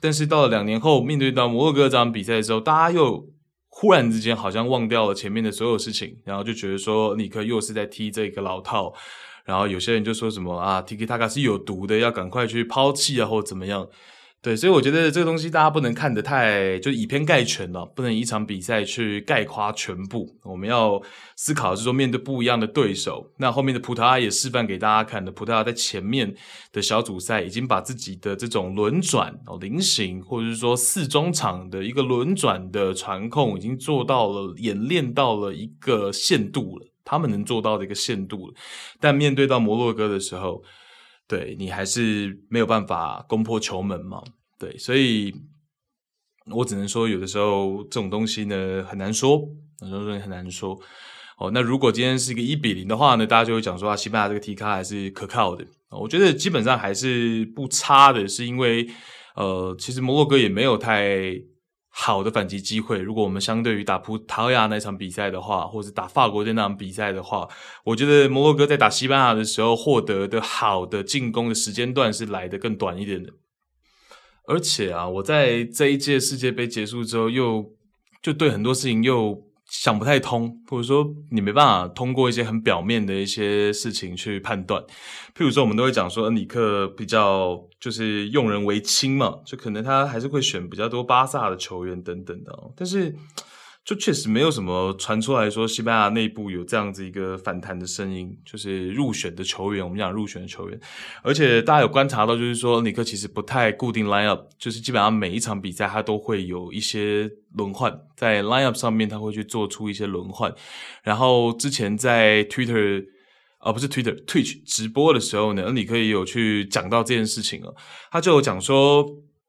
但是到了两年后，面对到摩洛哥这场比赛的时候，大家又忽然之间好像忘掉了前面的所有事情，然后就觉得说里克又是在踢这个老套。然后有些人就说什么啊，Tiki Taka 是有毒的，要赶快去抛弃啊，或怎么样。对，所以我觉得这个东西大家不能看得太就以偏概全了，不能一场比赛去概括全部。我们要思考的是说，面对不一样的对手，那后面的葡萄牙也示范给大家看的，葡萄牙在前面的小组赛已经把自己的这种轮转哦、菱形或者是说四中场的一个轮转的传控，已经做到了演练到了一个限度了，他们能做到的一个限度了。但面对到摩洛哥的时候，对，你还是没有办法攻破球门嘛？对，所以我只能说，有的时候这种东西呢很难说，很多东西很难说。哦，那如果今天是一个一比零的话呢，大家就会讲说啊，西班牙这个踢卡还是可靠的。我觉得基本上还是不差的，是因为呃，其实摩洛哥也没有太。好的反击机会，如果我们相对于打葡萄牙那场比赛的话，或者打法国队那场比赛的话，我觉得摩洛哥在打西班牙的时候获得的好的进攻的时间段是来的更短一点的。而且啊，我在这一届世界杯结束之后，又就对很多事情又。想不太通，或者说你没办法通过一些很表面的一些事情去判断。譬如说，我们都会讲说恩里克比较就是用人为亲嘛，就可能他还是会选比较多巴萨的球员等等的。但是。就确实没有什么传出来说西班牙内部有这样子一个反弹的声音，就是入选的球员，我们讲入选的球员，而且大家有观察到，就是说尼克其实不太固定 line up，就是基本上每一场比赛他都会有一些轮换，在 line up 上面他会去做出一些轮换。然后之前在 Twitter 啊，不是 Twitter，Twitch 直播的时候呢，恩里克也有去讲到这件事情啊，他就有讲说，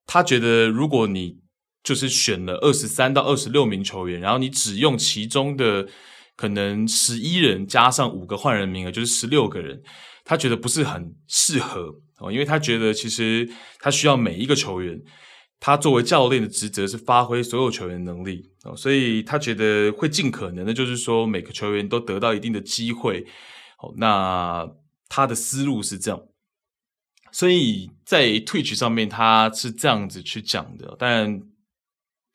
他觉得如果你就是选了二十三到二十六名球员，然后你只用其中的可能十一人加上五个换人名额，就是十六个人。他觉得不是很适合哦，因为他觉得其实他需要每一个球员，他作为教练的职责是发挥所有球员能力哦，所以他觉得会尽可能的，就是说每个球员都得到一定的机会哦。那他的思路是这样，所以在 Twitch 上面他是这样子去讲的，但。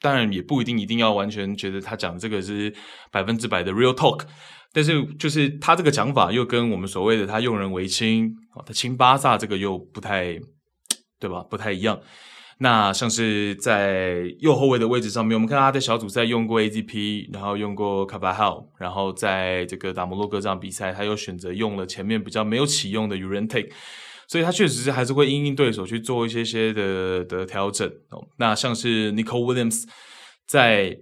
当然也不一定一定要完全觉得他讲这个是百分之百的 real talk，但是就是他这个讲法又跟我们所谓的他用人唯亲啊，他亲巴萨这个又不太对吧？不太一样。那像是在右后卫的位置上面，我们看他在小组赛用过 AGP，然后用过卡巴哈，然后在这个打摩洛哥这场比赛，他又选择用了前面比较没有启用的 Urente。所以他确实是还是会因应对手去做一些些的的调整哦。那像是 Nicole Williams 在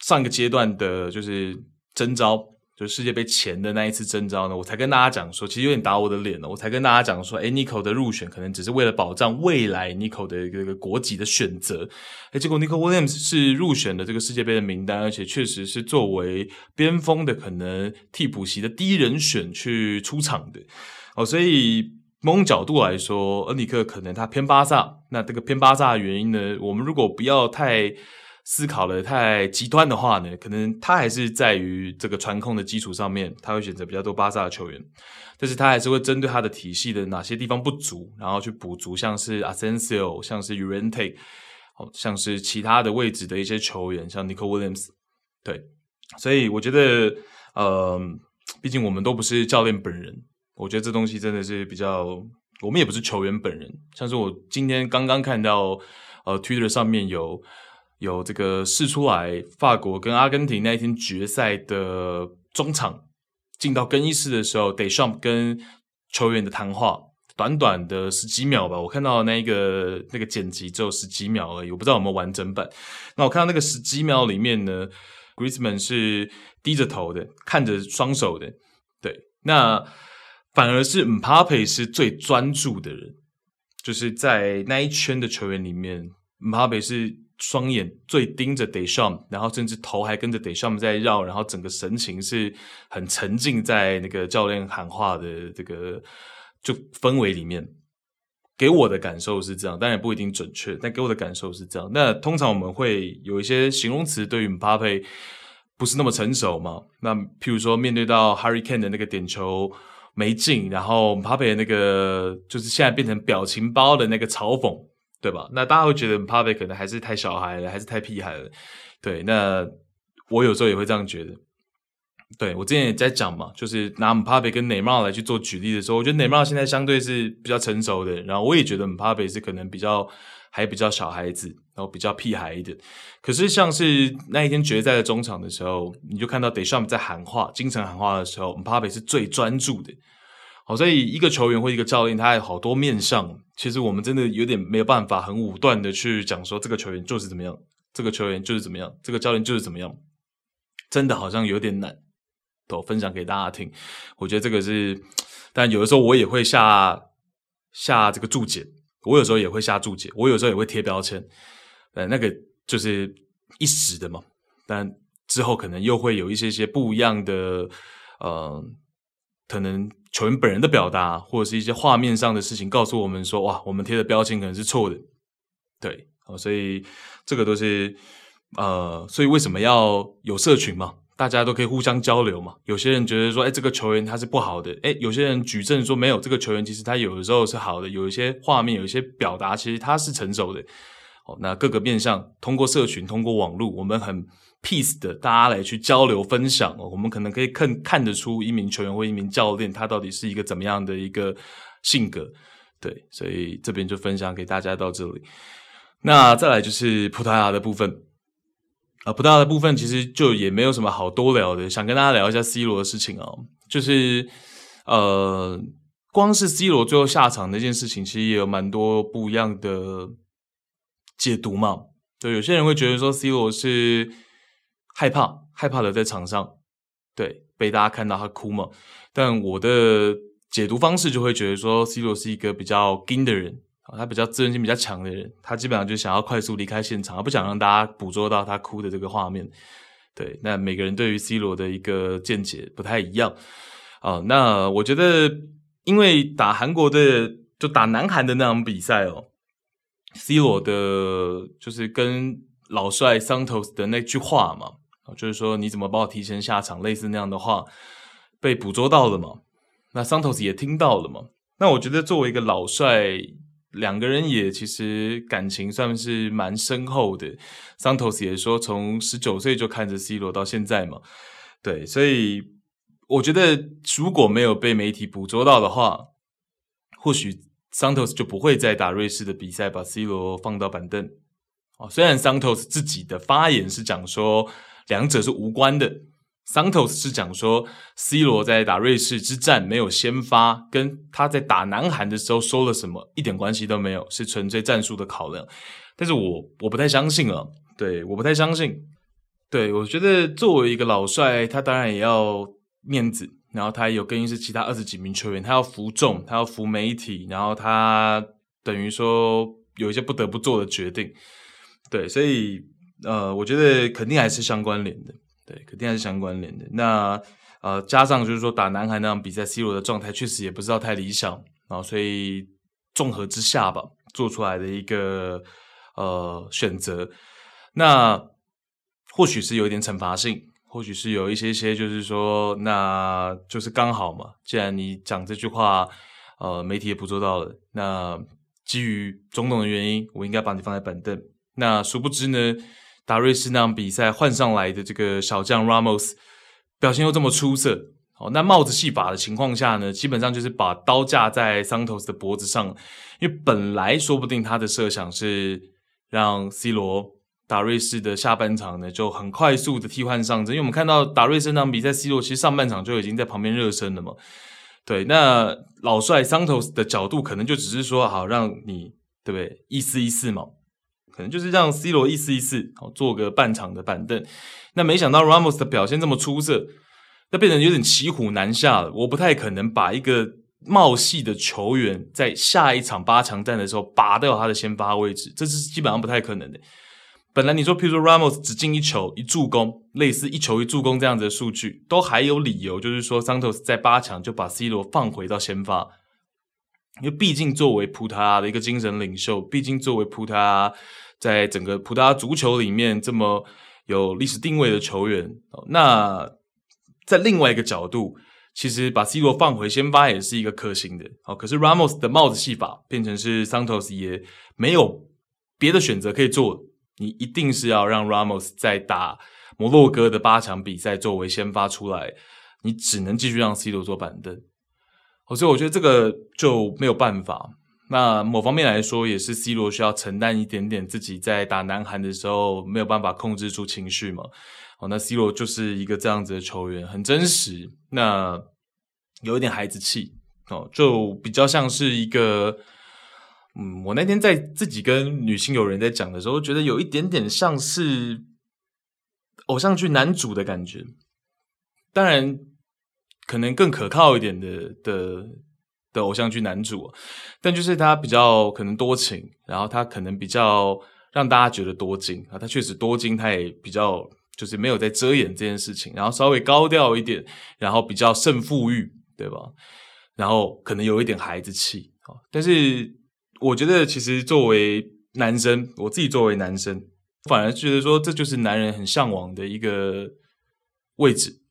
上个阶段的，就是征召，就是世界杯前的那一次征召呢，我才跟大家讲说，其实有点打我的脸了。我才跟大家讲说，诶，Nico 的入选可能只是为了保障未来 Nico 的一个一个国籍的选择。诶，结果 Nico Williams 是入选的这个世界杯的名单，而且确实是作为边锋的可能替补席的第一人选去出场的哦，所以。某种角度来说，恩里克可能他偏巴萨。那这个偏巴萨的原因呢？我们如果不要太思考的太极端的话呢，可能他还是在于这个传控的基础上面，他会选择比较多巴萨的球员。但是他还是会针对他的体系的哪些地方不足，然后去补足，像是 Asensio，像是 Llorente，好像是其他的位置的一些球员，像 Nico Williams。对，所以我觉得，呃，毕竟我们都不是教练本人。我觉得这东西真的是比较，我们也不是球员本人。像是我今天刚刚看到，呃，Twitter 上面有有这个释出来，法国跟阿根廷那一天决赛的中场进到更衣室的时候 d e s h a m 跟球员的谈话，短短的十几秒吧。我看到那个那个剪辑只有十几秒而已，我不知道有没有完整版。那我看到那个十几秒里面呢，Griezmann 是低着头的，看着双手的，对，那。反而是姆巴佩是最专注的人，就是在那一圈的球员里面，姆巴佩是双眼最盯着 d e s h a m 然后甚至头还跟着 d e s h a m 在绕，然后整个神情是很沉浸在那个教练喊话的这个就氛围里面。给我的感受是这样，当然不一定准确，但给我的感受是这样。那通常我们会有一些形容词对于姆巴佩不是那么成熟嘛？那譬如说面对到 Harry Kane 的那个点球。没劲，然后姆巴佩那个就是现在变成表情包的那个嘲讽，对吧？那大家会觉得姆巴佩可能还是太小孩了，还是太屁孩了，对？那我有时候也会这样觉得。对，我之前也在讲嘛，就是拿姆巴佩跟内马尔来去做举例的时候，我觉得内马尔现在相对是比较成熟的，然后我也觉得姆巴佩是可能比较还比较小孩子，然后比较屁孩一点。可是像是那一天决赛的中场的时候，你就看到德尚在喊话、精神喊话的时候 m p a p 是最专注的。好，所以一个球员或一个教练，他有好多面向，其实我们真的有点没有办法很武断的去讲说这个球员就是怎么样，这个球员就是怎么样，这个教练就是怎么样，真的好像有点难。都分享给大家听，我觉得这个是，但有的时候我也会下下这个注解，我有时候也会下注解，我有时候也会贴标签，呃，那个就是一时的嘛，但之后可能又会有一些些不一样的，呃，可能球员本人的表达，或者是一些画面上的事情，告诉我们说，哇，我们贴的标签可能是错的，对，好，所以这个都是，呃，所以为什么要有社群嘛？大家都可以互相交流嘛。有些人觉得说，哎，这个球员他是不好的，哎，有些人举证说没有，这个球员其实他有的时候是好的，有一些画面，有一些表达，其实他是成熟的。哦，那各个面向，通过社群，通过网络，我们很 peace 的，大家来去交流分享哦。我们可能可以看看得出一名球员或一名教练他到底是一个怎么样的一个性格。对，所以这边就分享给大家到这里。那再来就是葡萄牙的部分。啊，不大的部分其实就也没有什么好多聊的，想跟大家聊一下 C 罗的事情哦。就是呃，光是 C 罗最后下场那件事情，其实也有蛮多不一样的解读嘛。对，有些人会觉得说 C 罗是害怕，害怕的在场上，对，被大家看到他哭嘛。但我的解读方式就会觉得说 C 罗是一个比较硬的人。他比较自尊心比较强的人，他基本上就想要快速离开现场，而不想让大家捕捉到他哭的这个画面。对，那每个人对于 C 罗的一个见解不太一样啊、那我觉得，因为打韩国的，就打南韩的那场比赛哦，C 罗的，就是跟老帅 Santos 的那句话嘛，就是说你怎么把我提前下场，类似那样的话被捕捉到了嘛。那 Santos 也听到了嘛。那我觉得作为一个老帅。两个人也其实感情算是蛮深厚的。Santos 也说，从十九岁就看着 C 罗到现在嘛，对，所以我觉得如果没有被媒体捕捉到的话，或许 Santos 就不会再打瑞士的比赛，把 C 罗放到板凳。哦，虽然 Santos 自己的发言是讲说两者是无关的。Santos 是讲说，C 罗在打瑞士之战没有先发，跟他在打南韩的时候说了什么一点关系都没有，是纯粹战术的考量。但是我我不太相信了，对，我不太相信。对，我觉得作为一个老帅，他当然也要面子，然后他也有更衣室其他二十几名球员，他要服众，他要服媒体，然后他等于说有一些不得不做的决定。对，所以呃，我觉得肯定还是相关联的。对，肯定还是相关联的。那呃，加上就是说打南韩那场比赛，C 罗的状态确实也不知道太理想然啊，所以综合之下吧，做出来的一个呃选择。那或许是有一点惩罚性，或许是有一些些就是说，那就是刚好嘛。既然你讲这句话，呃，媒体也捕捉到了，那基于种种的原因，我应该把你放在板凳。那殊不知呢？打瑞士那场比赛换上来的这个小将 Ramos 表现又这么出色，哦，那帽子戏法的情况下呢，基本上就是把刀架在 Santos 的脖子上，因为本来说不定他的设想是让 C 罗打瑞士的下半场呢就很快速的替换上阵，因为我们看到打瑞士那场比赛，C 罗其实上半场就已经在旁边热身了嘛，对，那老帅 Santos 的角度可能就只是说好让你对不对？意思意思嘛。可能就是让 C 罗意思意思，好做个半场的板凳。那没想到 Ramos 的表现这么出色，那变成有点骑虎难下了。我不太可能把一个冒戏的球员在下一场八强战的时候拔掉他的先发位置，这是基本上不太可能的。本来你说，譬如说 Ramos 只进一球一助攻，类似一球一助攻这样子的数据，都还有理由，就是说 Santos 在八强就把 C 罗放回到先发。因为毕竟作为葡萄牙的一个精神领袖，毕竟作为葡萄牙在整个葡萄牙足球里面这么有历史定位的球员，那在另外一个角度，其实把 C 罗放回先发也是一个可行的。好，可是 Ramos 的帽子戏法变成是 Santos 也没有别的选择可以做，你一定是要让 Ramos 在打摩洛哥的八场比赛作为先发出来，你只能继续让 C 罗坐板凳。所以我觉得这个就没有办法，那某方面来说，也是 C 罗需要承担一点点自己在打南韩的时候没有办法控制住情绪嘛。哦，那 C 罗就是一个这样子的球员，很真实，那有一点孩子气哦，就比较像是一个，嗯，我那天在自己跟女性友人在讲的时候，觉得有一点点像是偶像剧男主的感觉，当然可能更可靠一点的的。的偶像剧男主，但就是他比较可能多情，然后他可能比较让大家觉得多金啊，他确实多金，他也比较就是没有在遮掩这件事情，然后稍微高调一点，然后比较胜负欲，对吧？然后可能有一点孩子气啊，但是我觉得其实作为男生，我自己作为男生，反而觉得说这就是男人很向往的一个位置。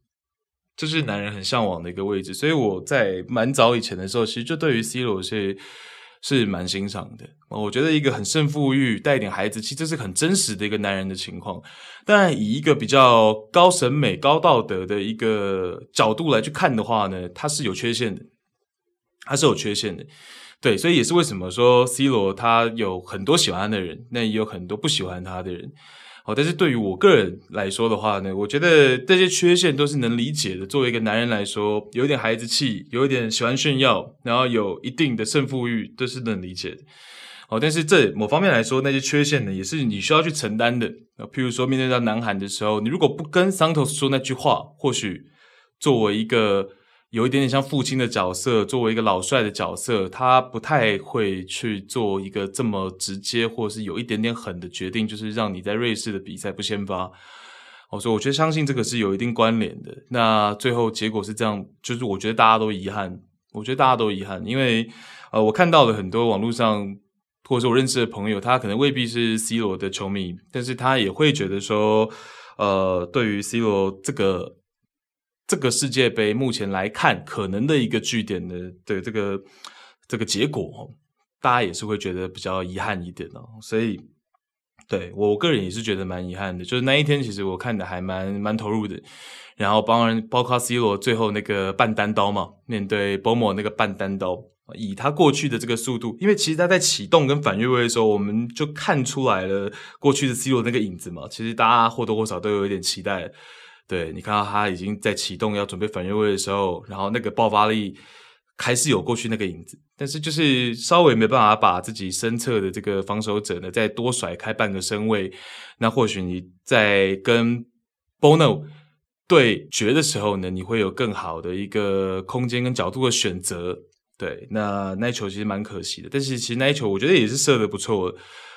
这是男人很向往的一个位置，所以我在蛮早以前的时候，其实就对于 C 罗是是蛮欣赏的。我觉得一个很胜负欲、带一点孩子气，这是很真实的一个男人的情况。但以一个比较高审美、高道德的一个角度来去看的话呢，他是有缺陷的，他是有缺陷的。对，所以也是为什么说 C 罗他有很多喜欢的人，那也有很多不喜欢他的人。好，但是对于我个人来说的话呢，我觉得这些缺陷都是能理解的。作为一个男人来说，有一点孩子气，有一点喜欢炫耀，然后有一定的胜负欲，都是能理解的。好，但是这某方面来说，那些缺陷呢，也是你需要去承担的。啊譬如说，面对到南韩的时候，你如果不跟 Santos 说那句话，或许作为一个。有一点点像父亲的角色，作为一个老帅的角色，他不太会去做一个这么直接或是有一点点狠的决定，就是让你在瑞士的比赛不先发。哦，所以我觉得相信这个是有一定关联的。那最后结果是这样，就是我觉得大家都遗憾，我觉得大家都遗憾，因为呃，我看到了很多网络上或者是我认识的朋友，他可能未必是 C 罗的球迷，但是他也会觉得说，呃，对于 C 罗这个。这个世界杯目前来看，可能的一个据点的的这个这个结果，大家也是会觉得比较遗憾一点哦。所以，对我个人也是觉得蛮遗憾的。就是那一天，其实我看的还蛮蛮投入的。然后，当然包括 C 罗最后那个半单刀嘛，面对 Bomo 那个半单刀，以他过去的这个速度，因为其实他在启动跟反越位的时候，我们就看出来了过去的 C 罗那个影子嘛。其实大家或多或少都有一点期待。对，你看到他已经在启动要准备反越位的时候，然后那个爆发力还是有过去那个影子，但是就是稍微没办法把自己身侧的这个防守者呢再多甩开半个身位。那或许你在跟 Bono 对决的时候呢，你会有更好的一个空间跟角度的选择。对，那那一球其实蛮可惜的，但是其实那一球我觉得也是射得不错，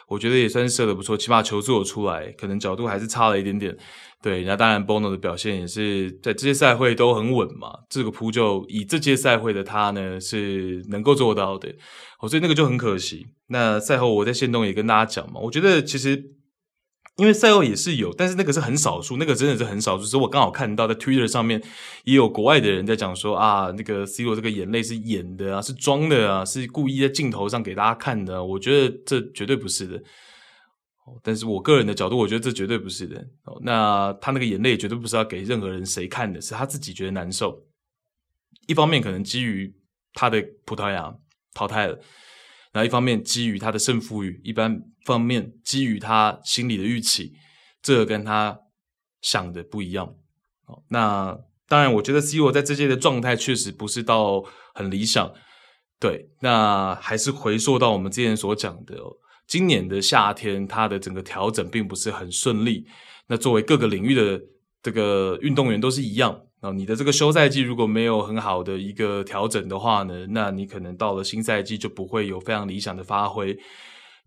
我觉得也算是射得不错，起码球做出来，可能角度还是差了一点点。对，那当然，Bono 的表现也是在这些赛会都很稳嘛。这个扑救以这届赛会的他呢，是能够做到的。哦，所以那个就很可惜。那赛后我在线东也跟大家讲嘛，我觉得其实因为赛后也是有，但是那个是很少数，那个真的是很少数。所以我刚好看到在 Twitter 上面也有国外的人在讲说啊，那个 C 罗这个眼泪是演的啊，是装的啊，是故意在镜头上给大家看的。我觉得这绝对不是的。但是我个人的角度，我觉得这绝对不是的。哦，那他那个眼泪绝对不是要给任何人谁看的，是他自己觉得难受。一方面可能基于他的葡萄牙淘汰了，然后一方面基于他的胜负欲，一般方面基于他心里的预期，这个跟他想的不一样。哦，那当然，我觉得 C 罗在这届的状态确实不是到很理想。对，那还是回溯到我们之前所讲的。今年的夏天，他的整个调整并不是很顺利。那作为各个领域的这个运动员都是一样啊，你的这个休赛季如果没有很好的一个调整的话呢，那你可能到了新赛季就不会有非常理想的发挥。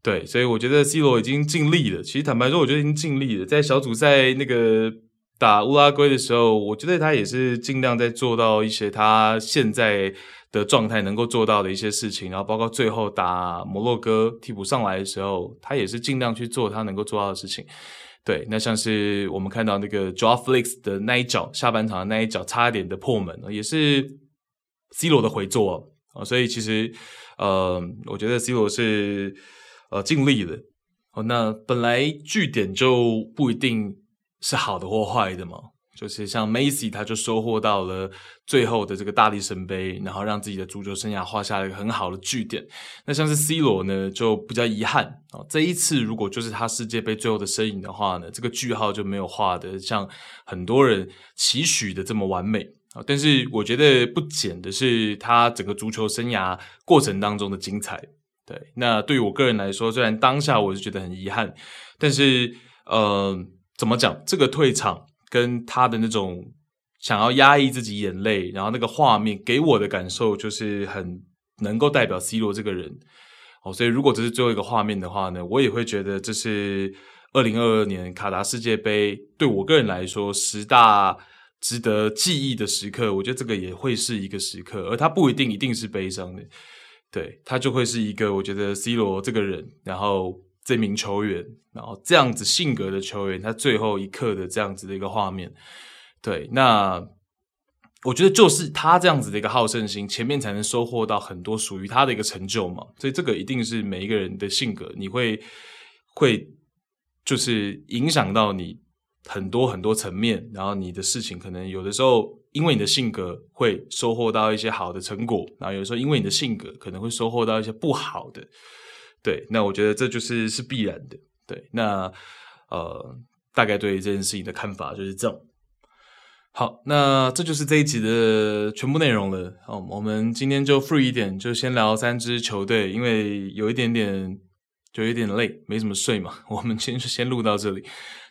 对，所以我觉得 C 罗已经尽力了。其实坦白说，我觉得已经尽力了。在小组赛那个打乌拉圭的时候，我觉得他也是尽量在做到一些他现在。的状态能够做到的一些事情，然后包括最后打摩洛哥替补上来的时候，他也是尽量去做他能够做到的事情。对，那像是我们看到那个 Joao Felix 的那一脚，下半场的那一脚差一点的破门，也是 C 罗的回做啊。所以其实，呃，我觉得 C 罗是呃尽力了。哦，那本来据点就不一定是好的或坏的嘛。就是像梅西，他就收获到了最后的这个大力神杯，然后让自己的足球生涯画下了一个很好的句点。那像是 C 罗呢，就比较遗憾啊，这一次如果就是他世界杯最后的身影的话呢，这个句号就没有画的像很多人期许的这么完美啊。但是我觉得不减的是他整个足球生涯过程当中的精彩。对，那对于我个人来说，虽然当下我是觉得很遗憾，但是呃，怎么讲，这个退场。跟他的那种想要压抑自己眼泪，然后那个画面给我的感受就是很能够代表 C 罗这个人哦，所以如果这是最后一个画面的话呢，我也会觉得这是二零二二年卡达世界杯对我个人来说十大值得记忆的时刻，我觉得这个也会是一个时刻，而他不一定一定是悲伤的，对，他就会是一个我觉得 C 罗这个人，然后。这名球员，然后这样子性格的球员，他最后一刻的这样子的一个画面，对，那我觉得就是他这样子的一个好胜心，前面才能收获到很多属于他的一个成就嘛。所以这个一定是每一个人的性格，你会会就是影响到你很多很多层面，然后你的事情可能有的时候因为你的性格会收获到一些好的成果，然后有时候因为你的性格可能会收获到一些不好的。对，那我觉得这就是是必然的。对，那呃，大概对这件事情的看法就是这样。好，那这就是这一集的全部内容了。好，我们今天就 free 一点，就先聊三支球队，因为有一点点就有点累，没怎么睡嘛。我们先先录到这里，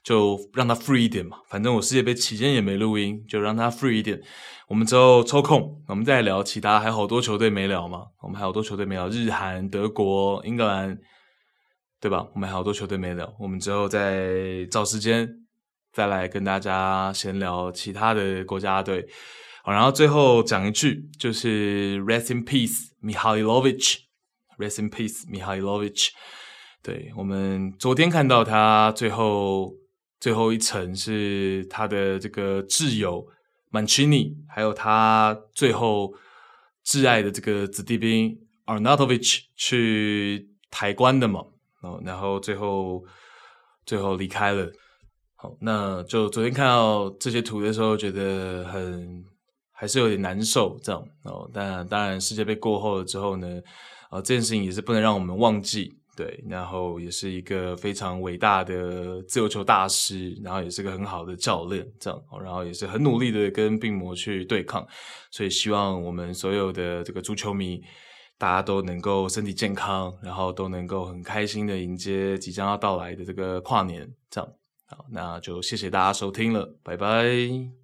就让它 free 一点嘛。反正我世界杯期间也没录音，就让它 free 一点。我们之后抽空，我们再聊其他，还有好多球队没聊嘛。我们还有好多球队没聊，日韩、德国、英格兰，对吧？我们还有好多球队没聊，我们之后再找时间再来跟大家闲聊其他的国家队。然后最后讲一句，就是 Rest in peace, Mihajlovic. Rest in peace, Mihajlovic. 对，我们昨天看到他最后最后一层是他的这个挚友。曼奇尼，还有他最后挚爱的这个子弟兵 Arnautovic 去抬棺的嘛，哦然后最后最后离开了。好，那就昨天看到这些图的时候，觉得很还是有点难受，这样哦。但当然，世界杯过后了之后呢，啊，这件事情也是不能让我们忘记。对，然后也是一个非常伟大的自由球大师，然后也是个很好的教练，这样，然后也是很努力的跟病魔去对抗，所以希望我们所有的这个足球迷，大家都能够身体健康，然后都能够很开心的迎接即将要到来的这个跨年，这样，好，那就谢谢大家收听了，拜拜。